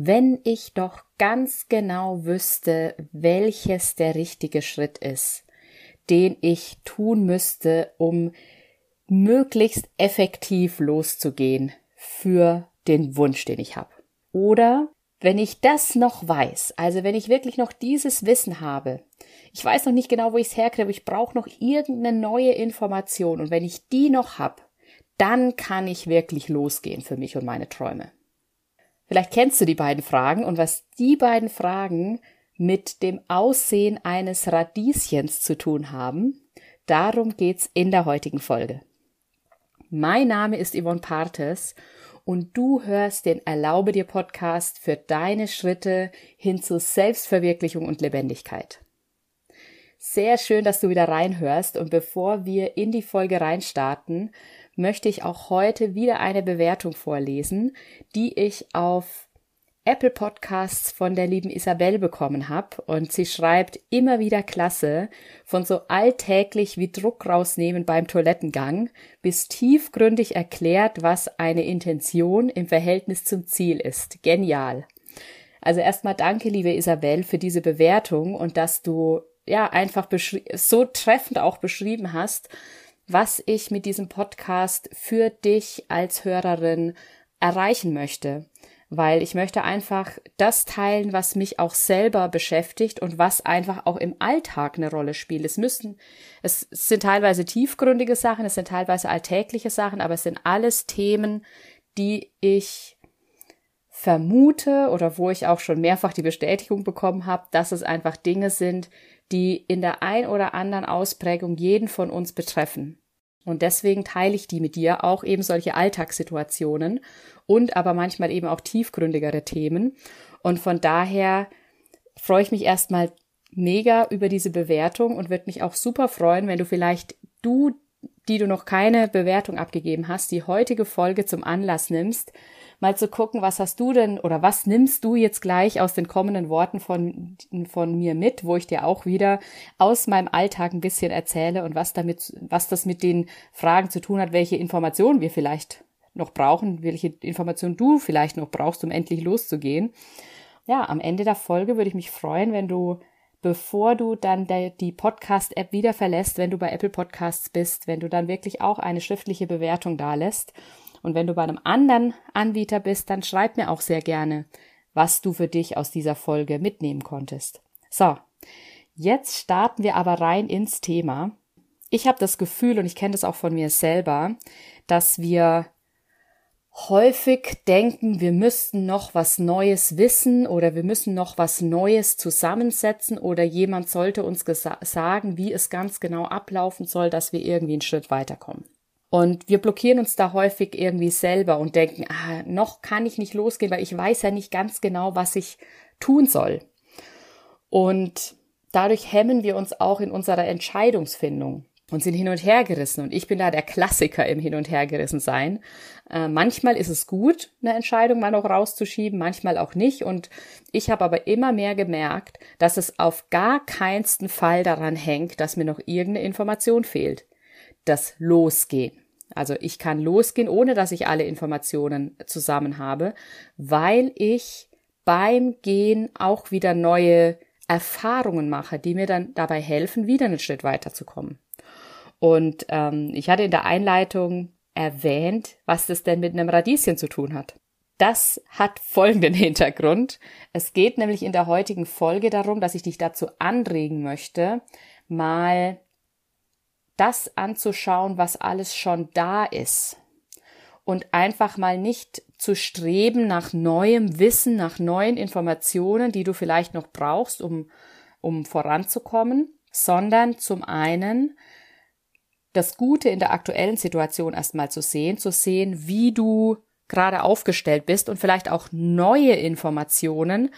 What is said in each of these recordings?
Wenn ich doch ganz genau wüsste, welches der richtige Schritt ist, den ich tun müsste, um möglichst effektiv loszugehen für den Wunsch, den ich habe. Oder wenn ich das noch weiß, also wenn ich wirklich noch dieses Wissen habe, ich weiß noch nicht genau, wo ich es herkriege, ich brauche noch irgendeine neue Information und wenn ich die noch habe, dann kann ich wirklich losgehen für mich und meine Träume. Vielleicht kennst du die beiden Fragen und was die beiden Fragen mit dem Aussehen eines Radieschens zu tun haben, darum geht's in der heutigen Folge. Mein Name ist Yvonne Partes und du hörst den Erlaube dir Podcast für deine Schritte hin zur Selbstverwirklichung und Lebendigkeit. Sehr schön, dass du wieder reinhörst und bevor wir in die Folge reinstarten, möchte ich auch heute wieder eine Bewertung vorlesen, die ich auf Apple Podcasts von der lieben Isabel bekommen habe und sie schreibt immer wieder klasse, von so alltäglich wie Druck rausnehmen beim Toilettengang bis tiefgründig erklärt, was eine Intention im Verhältnis zum Ziel ist. Genial. Also erstmal danke, liebe Isabel, für diese Bewertung und dass du ja einfach so treffend auch beschrieben hast, was ich mit diesem Podcast für dich als Hörerin erreichen möchte weil ich möchte einfach das teilen, was mich auch selber beschäftigt und was einfach auch im Alltag eine Rolle spielt. Es müssen, es sind teilweise tiefgründige Sachen, es sind teilweise alltägliche Sachen, aber es sind alles Themen, die ich vermute oder wo ich auch schon mehrfach die Bestätigung bekommen habe, dass es einfach Dinge sind, die in der ein oder anderen Ausprägung jeden von uns betreffen. Und deswegen teile ich die mit dir, auch eben solche Alltagssituationen und aber manchmal eben auch tiefgründigere Themen. Und von daher freue ich mich erstmal mega über diese Bewertung und würde mich auch super freuen, wenn du vielleicht du, die du noch keine Bewertung abgegeben hast, die heutige Folge zum Anlass nimmst, mal zu gucken, was hast du denn oder was nimmst du jetzt gleich aus den kommenden Worten von, von mir mit, wo ich dir auch wieder aus meinem Alltag ein bisschen erzähle und was damit, was das mit den Fragen zu tun hat, welche Informationen wir vielleicht noch brauchen, welche Informationen du vielleicht noch brauchst, um endlich loszugehen. Ja, am Ende der Folge würde ich mich freuen, wenn du bevor du dann die Podcast-App wieder verlässt, wenn du bei Apple Podcasts bist, wenn du dann wirklich auch eine schriftliche Bewertung da lässt und wenn du bei einem anderen Anbieter bist, dann schreib mir auch sehr gerne, was du für dich aus dieser Folge mitnehmen konntest. So, jetzt starten wir aber rein ins Thema. Ich habe das Gefühl, und ich kenne das auch von mir selber, dass wir häufig denken, wir müssten noch was Neues wissen oder wir müssen noch was Neues zusammensetzen oder jemand sollte uns sagen, wie es ganz genau ablaufen soll, dass wir irgendwie einen Schritt weiterkommen. Und wir blockieren uns da häufig irgendwie selber und denken, ah, noch kann ich nicht losgehen, weil ich weiß ja nicht ganz genau, was ich tun soll. Und dadurch hemmen wir uns auch in unserer Entscheidungsfindung und sind hin und her gerissen. Und ich bin da der Klassiker im Hin und Her gerissen sein. Äh, manchmal ist es gut, eine Entscheidung mal noch rauszuschieben, manchmal auch nicht. Und ich habe aber immer mehr gemerkt, dass es auf gar keinsten Fall daran hängt, dass mir noch irgendeine Information fehlt das Losgehen. Also ich kann losgehen, ohne dass ich alle Informationen zusammen habe, weil ich beim Gehen auch wieder neue Erfahrungen mache, die mir dann dabei helfen, wieder einen Schritt weiterzukommen. Und ähm, ich hatte in der Einleitung erwähnt, was das denn mit einem Radieschen zu tun hat. Das hat folgenden Hintergrund. Es geht nämlich in der heutigen Folge darum, dass ich dich dazu anregen möchte, mal das anzuschauen, was alles schon da ist. Und einfach mal nicht zu streben nach neuem Wissen, nach neuen Informationen, die du vielleicht noch brauchst, um, um voranzukommen, sondern zum einen das Gute in der aktuellen Situation erstmal zu sehen, zu sehen, wie du gerade aufgestellt bist und vielleicht auch neue Informationen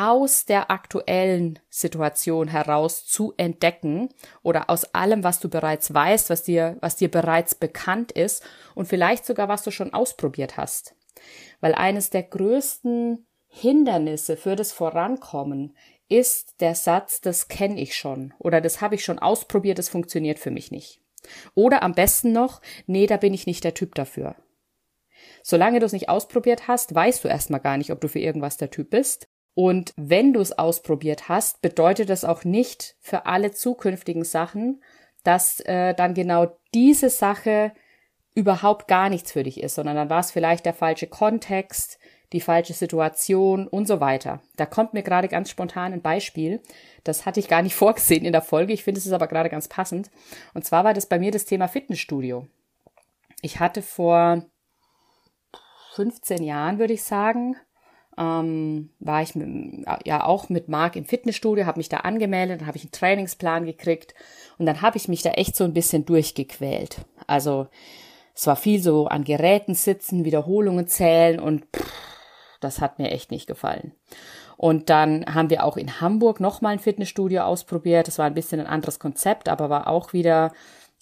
aus der aktuellen Situation heraus zu entdecken oder aus allem, was du bereits weißt, was dir, was dir bereits bekannt ist und vielleicht sogar was du schon ausprobiert hast. Weil eines der größten Hindernisse für das Vorankommen ist der Satz, das kenne ich schon oder das habe ich schon ausprobiert, das funktioniert für mich nicht. Oder am besten noch, nee, da bin ich nicht der Typ dafür. Solange du es nicht ausprobiert hast, weißt du erstmal gar nicht, ob du für irgendwas der Typ bist. Und wenn du es ausprobiert hast, bedeutet das auch nicht für alle zukünftigen Sachen, dass äh, dann genau diese Sache überhaupt gar nichts für dich ist, sondern dann war es vielleicht der falsche Kontext, die falsche Situation und so weiter. Da kommt mir gerade ganz spontan ein Beispiel. Das hatte ich gar nicht vorgesehen in der Folge. Ich finde es ist aber gerade ganz passend. Und zwar war das bei mir das Thema Fitnessstudio. Ich hatte vor 15 Jahren, würde ich sagen, ähm, war ich mit, ja auch mit Marc im Fitnessstudio, habe mich da angemeldet, dann habe ich einen Trainingsplan gekriegt und dann habe ich mich da echt so ein bisschen durchgequält. Also es war viel so an Geräten sitzen, Wiederholungen zählen und pff, das hat mir echt nicht gefallen. Und dann haben wir auch in Hamburg nochmal ein Fitnessstudio ausprobiert. Das war ein bisschen ein anderes Konzept, aber war auch wieder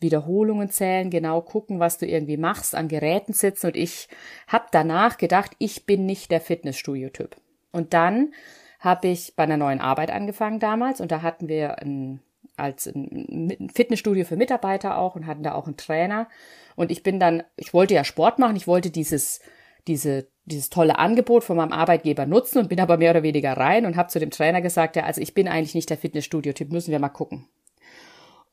Wiederholungen zählen, genau gucken, was du irgendwie machst, an Geräten sitzen. Und ich habe danach gedacht, ich bin nicht der Fitnessstudio-Typ. Und dann habe ich bei einer neuen Arbeit angefangen damals und da hatten wir ein, als ein Fitnessstudio für Mitarbeiter auch und hatten da auch einen Trainer. Und ich bin dann, ich wollte ja Sport machen, ich wollte dieses, diese dieses tolle Angebot von meinem Arbeitgeber nutzen und bin aber mehr oder weniger rein und habe zu dem Trainer gesagt, ja, also ich bin eigentlich nicht der Fitnessstudio-Typ, müssen wir mal gucken.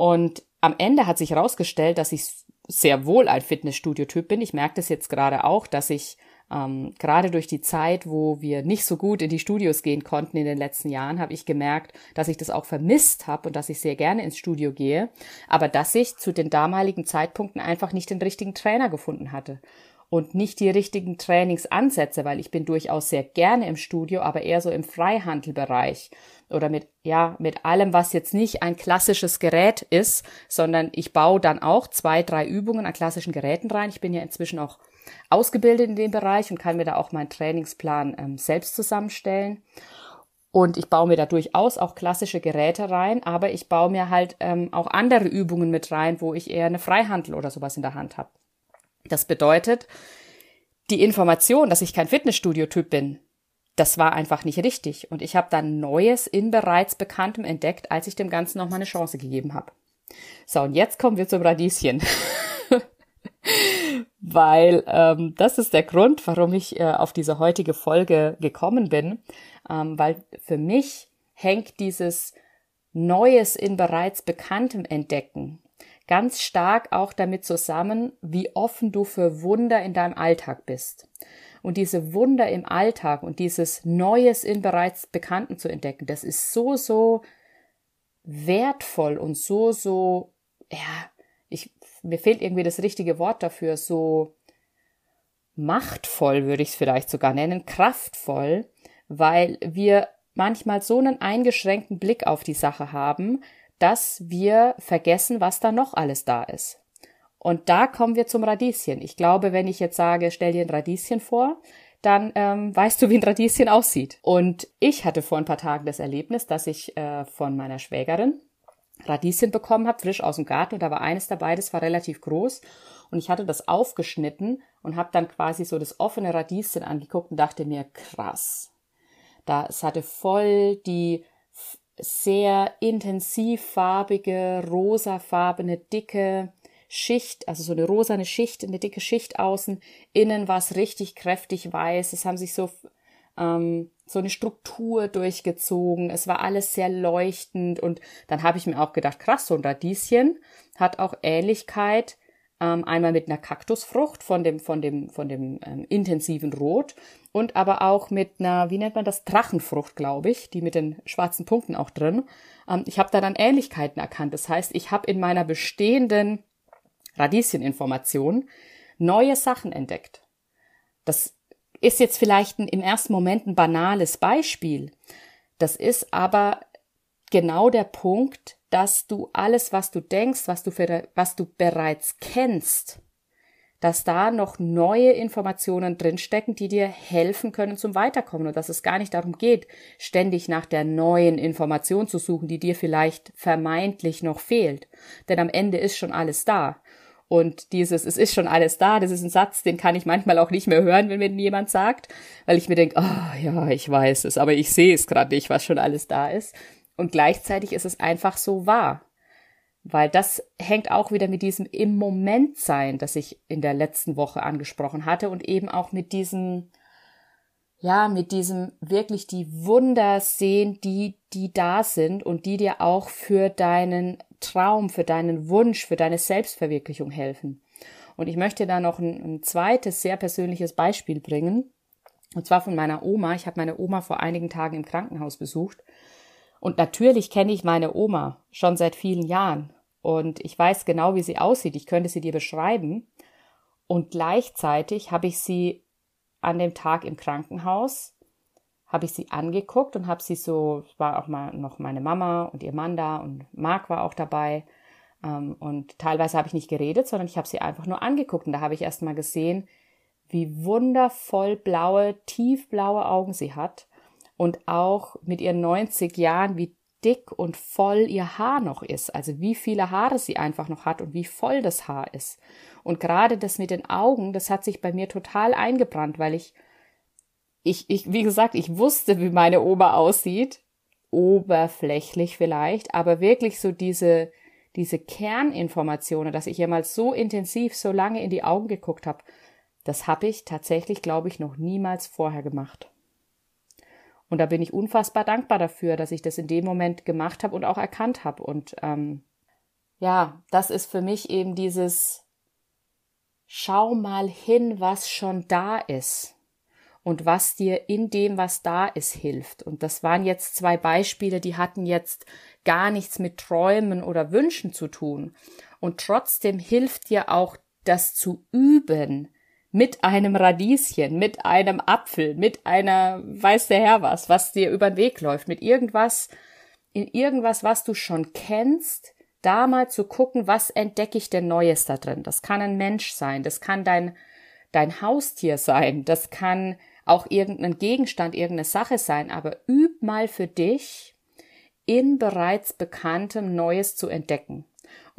Und am Ende hat sich herausgestellt, dass ich sehr wohl ein Fitnessstudio-Typ bin. Ich merke das jetzt gerade auch, dass ich ähm, gerade durch die Zeit, wo wir nicht so gut in die Studios gehen konnten in den letzten Jahren, habe ich gemerkt, dass ich das auch vermisst habe und dass ich sehr gerne ins Studio gehe, aber dass ich zu den damaligen Zeitpunkten einfach nicht den richtigen Trainer gefunden hatte und nicht die richtigen Trainingsansätze, weil ich bin durchaus sehr gerne im Studio, aber eher so im Freihandelbereich oder mit, ja, mit allem, was jetzt nicht ein klassisches Gerät ist, sondern ich baue dann auch zwei, drei Übungen an klassischen Geräten rein. Ich bin ja inzwischen auch ausgebildet in dem Bereich und kann mir da auch meinen Trainingsplan ähm, selbst zusammenstellen. Und ich baue mir da durchaus auch klassische Geräte rein, aber ich baue mir halt ähm, auch andere Übungen mit rein, wo ich eher eine Freihandel oder sowas in der Hand habe. Das bedeutet, die Information, dass ich kein Fitnessstudio-Typ bin, das war einfach nicht richtig. Und ich habe dann Neues in bereits Bekanntem entdeckt, als ich dem Ganzen nochmal eine Chance gegeben habe. So, und jetzt kommen wir zum Radieschen. Weil ähm, das ist der Grund, warum ich äh, auf diese heutige Folge gekommen bin. Ähm, weil für mich hängt dieses Neues in bereits Bekanntem entdecken ganz stark auch damit zusammen, wie offen du für Wunder in deinem Alltag bist. Und diese Wunder im Alltag und dieses Neues in bereits Bekannten zu entdecken, das ist so, so wertvoll und so, so, ja, ich, mir fehlt irgendwie das richtige Wort dafür, so machtvoll würde ich es vielleicht sogar nennen, kraftvoll, weil wir manchmal so einen eingeschränkten Blick auf die Sache haben, dass wir vergessen, was da noch alles da ist. Und da kommen wir zum Radieschen. Ich glaube, wenn ich jetzt sage, stell dir ein Radieschen vor, dann ähm, weißt du, wie ein Radieschen aussieht. Und ich hatte vor ein paar Tagen das Erlebnis, dass ich äh, von meiner Schwägerin Radieschen bekommen habe, frisch aus dem Garten. Und da war eines dabei, das war relativ groß. Und ich hatte das aufgeschnitten und habe dann quasi so das offene Radieschen angeguckt und dachte mir, krass. Da, es hatte voll die sehr intensivfarbige, rosafarbene, dicke Schicht, also so eine rosane Schicht, eine dicke Schicht außen. Innen war es richtig kräftig weiß. Es haben sich so, ähm, so eine Struktur durchgezogen. Es war alles sehr leuchtend. Und dann habe ich mir auch gedacht, krass, so ein Radieschen hat auch Ähnlichkeit ähm, einmal mit einer Kaktusfrucht von dem, von dem, von dem ähm, intensiven Rot und aber auch mit einer, wie nennt man das, Drachenfrucht, glaube ich, die mit den schwarzen Punkten auch drin. Ähm, ich habe da dann Ähnlichkeiten erkannt. Das heißt, ich habe in meiner bestehenden Radiescheninformation neue Sachen entdeckt. Das ist jetzt vielleicht ein, im ersten Moment ein banales Beispiel. Das ist aber genau der Punkt, dass du alles, was du denkst, was du, für, was du bereits kennst, dass da noch neue Informationen drinstecken, die dir helfen können zum Weiterkommen und dass es gar nicht darum geht, ständig nach der neuen Information zu suchen, die dir vielleicht vermeintlich noch fehlt. Denn am Ende ist schon alles da. Und dieses, es ist schon alles da, das ist ein Satz, den kann ich manchmal auch nicht mehr hören, wenn mir jemand sagt, weil ich mir denke, ah oh, ja, ich weiß es, aber ich sehe es gerade nicht, was schon alles da ist. Und gleichzeitig ist es einfach so wahr. Weil das hängt auch wieder mit diesem im Moment sein, das ich in der letzten Woche angesprochen hatte und eben auch mit diesem, ja, mit diesem wirklich die Wunder sehen, die, die da sind und die dir auch für deinen Traum, für deinen Wunsch, für deine Selbstverwirklichung helfen. Und ich möchte da noch ein, ein zweites sehr persönliches Beispiel bringen. Und zwar von meiner Oma. Ich habe meine Oma vor einigen Tagen im Krankenhaus besucht. Und natürlich kenne ich meine Oma schon seit vielen Jahren. Und ich weiß genau, wie sie aussieht. Ich könnte sie dir beschreiben. Und gleichzeitig habe ich sie an dem Tag im Krankenhaus, habe ich sie angeguckt und habe sie so, war auch mal noch meine Mama und ihr Mann da und Marc war auch dabei. Ähm, und teilweise habe ich nicht geredet, sondern ich habe sie einfach nur angeguckt. Und da habe ich erst mal gesehen, wie wundervoll blaue, tiefblaue Augen sie hat. Und auch mit ihren 90 Jahren, wie dick und voll ihr Haar noch ist. Also wie viele Haare sie einfach noch hat und wie voll das Haar ist. Und gerade das mit den Augen, das hat sich bei mir total eingebrannt, weil ich, ich, ich, wie gesagt, ich wusste, wie meine Oma aussieht. Oberflächlich vielleicht, aber wirklich so diese, diese Kerninformationen, dass ich ihr mal so intensiv, so lange in die Augen geguckt habe, das habe ich tatsächlich, glaube ich, noch niemals vorher gemacht. Und da bin ich unfassbar dankbar dafür, dass ich das in dem Moment gemacht habe und auch erkannt habe. Und ähm, ja, das ist für mich eben dieses Schau mal hin, was schon da ist und was dir in dem, was da ist, hilft. Und das waren jetzt zwei Beispiele, die hatten jetzt gar nichts mit Träumen oder Wünschen zu tun. Und trotzdem hilft dir auch das zu üben, mit einem Radieschen, mit einem Apfel, mit einer, weiß der Herr was, was dir über den Weg läuft, mit irgendwas, in irgendwas, was du schon kennst, da mal zu gucken, was entdecke ich denn Neues da drin. Das kann ein Mensch sein, das kann dein, dein Haustier sein, das kann auch irgendein Gegenstand, irgendeine Sache sein, aber üb mal für dich, in bereits Bekanntem Neues zu entdecken.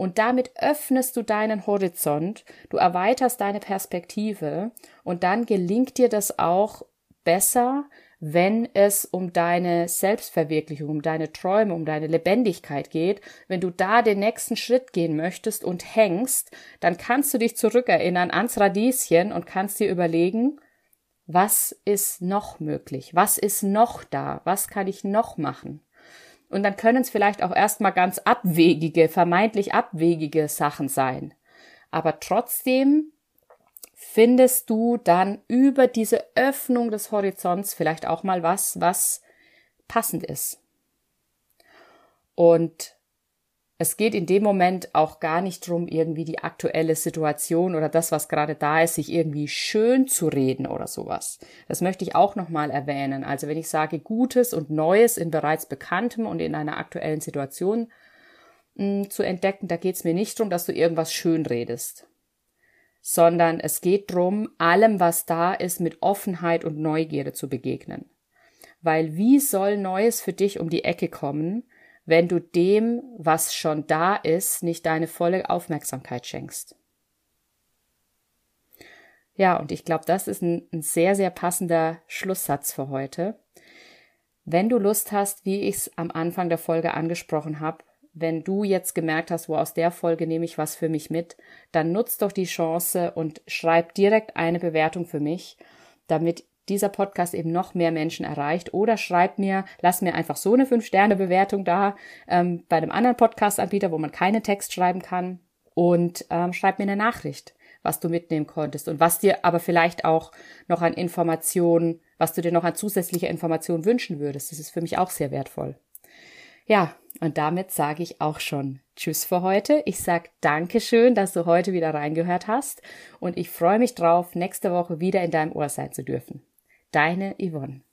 Und damit öffnest du deinen Horizont, du erweiterst deine Perspektive und dann gelingt dir das auch besser, wenn es um deine Selbstverwirklichung, um deine Träume, um deine Lebendigkeit geht. Wenn du da den nächsten Schritt gehen möchtest und hängst, dann kannst du dich zurückerinnern ans Radieschen und kannst dir überlegen, was ist noch möglich? Was ist noch da? Was kann ich noch machen? Und dann können es vielleicht auch erstmal ganz abwegige, vermeintlich abwegige Sachen sein. Aber trotzdem findest du dann über diese Öffnung des Horizonts vielleicht auch mal was, was passend ist. Und es geht in dem Moment auch gar nicht drum, irgendwie die aktuelle Situation oder das, was gerade da ist, sich irgendwie schön zu reden oder sowas. Das möchte ich auch nochmal erwähnen. Also wenn ich sage Gutes und Neues in bereits Bekanntem und in einer aktuellen Situation mh, hm, zu entdecken, da geht es mir nicht drum, dass du irgendwas schön redest, sondern es geht drum, allem, was da ist, mit Offenheit und Neugierde zu begegnen. Weil wie soll Neues für dich um die Ecke kommen, wenn du dem, was schon da ist, nicht deine volle Aufmerksamkeit schenkst. Ja, und ich glaube, das ist ein, ein, sehr, sehr passender Schlusssatz für heute. Wenn du Lust hast, wie ich es am Anfang der Folge angesprochen habe, wenn du jetzt gemerkt hast, wo aus der Folge nehme ich was für mich mit, dann nutzt doch die Chance und schreib direkt eine Bewertung für mich, damit dieser Podcast eben noch mehr Menschen erreicht. Oder schreib mir, lass mir einfach so eine 5-Sterne-Bewertung da ähm, bei einem anderen Podcast-Anbieter, wo man keinen Text schreiben kann. Und ähm, schreib mir eine Nachricht, was du mitnehmen konntest und was dir aber vielleicht auch noch an Informationen, was du dir noch an zusätzlicher Informationen wünschen würdest. Das ist für mich auch sehr wertvoll. Ja, und damit sage ich auch schon Tschüss für heute. Ich sage Dankeschön, dass du heute wieder reingehört hast und ich freue mich drauf, nächste Woche wieder in deinem Ohr sein zu dürfen. Deine Yvonne.